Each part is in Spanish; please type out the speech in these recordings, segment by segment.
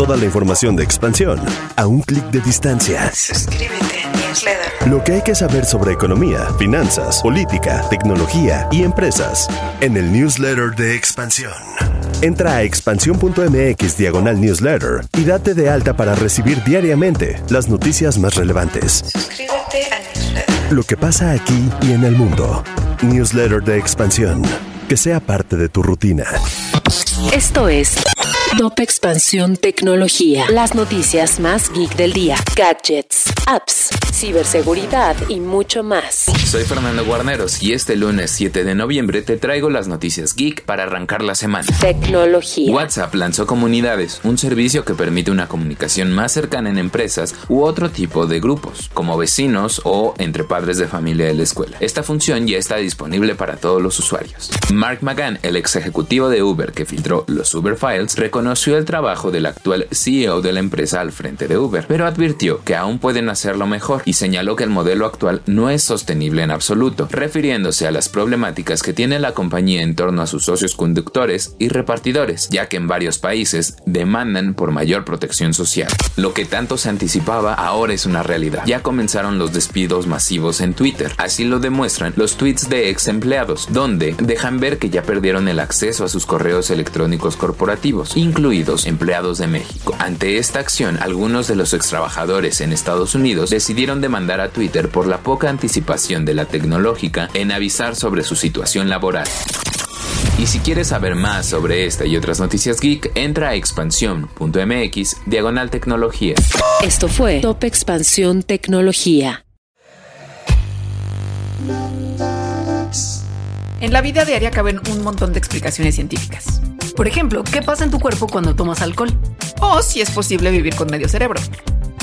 Toda la información de expansión a un clic de distancia. Suscríbete a newsletter. Lo que hay que saber sobre economía, finanzas, política, tecnología y empresas en el newsletter de expansión. Entra a expansión.mx diagonal newsletter y date de alta para recibir diariamente las noticias más relevantes. Suscríbete a newsletter. Lo que pasa aquí y en el mundo. Newsletter de expansión. Que sea parte de tu rutina. Esto es Top Expansión Tecnología. Las noticias más geek del día. Gadgets, apps, ciberseguridad y mucho más. Soy Fernando Guarneros y este lunes 7 de noviembre te traigo las noticias geek para arrancar la semana. Tecnología. WhatsApp lanzó Comunidades, un servicio que permite una comunicación más cercana en empresas u otro tipo de grupos, como vecinos o entre padres de familia de la escuela. Esta función ya está disponible para todos los usuarios. Mark McGann, el ex ejecutivo de Uber que filtró los Uber Files, reconoció el trabajo del actual CEO de la empresa al frente de Uber, pero advirtió que aún pueden hacerlo mejor y señaló que el modelo actual no es sostenible en absoluto, refiriéndose a las problemáticas que tiene la compañía en torno a sus socios conductores y repartidores, ya que en varios países demandan por mayor protección social. Lo que tanto se anticipaba ahora es una realidad. Ya comenzaron los despidos masivos en Twitter, así lo demuestran los tweets de ex empleados, donde dejan ver que ya perdieron el acceso a sus correos electrónicos corporativos, incluidos empleados de México. Ante esta acción, algunos de los ex trabajadores en Estados Unidos decidieron demandar a Twitter por la poca anticipación de la tecnológica en avisar sobre su situación laboral. Y si quieres saber más sobre esta y otras noticias geek, entra a expansión.mx diagonal tecnología. Esto fue Top Expansión Tecnología. En la vida diaria caben un montón de explicaciones científicas. Por ejemplo, ¿qué pasa en tu cuerpo cuando tomas alcohol? O si es posible vivir con medio cerebro.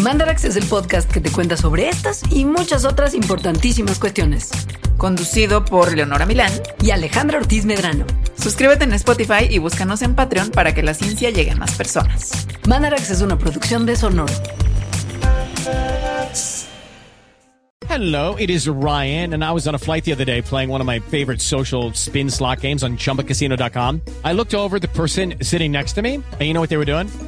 Mandarax es el podcast que te cuenta sobre estas y muchas otras importantísimas cuestiones. Conducido por Leonora Milán y Alejandra Ortiz Medrano. Suscríbete en Spotify y búscanos en Patreon para que la ciencia llegue a más personas. Mandarax es una producción de Sonoro. Hello, it is Ryan, and I was on a flight the other day playing one of my favorite social spin slot games on chumbacasino.com. I looked over at the person sitting next to me, and you know what they were doing?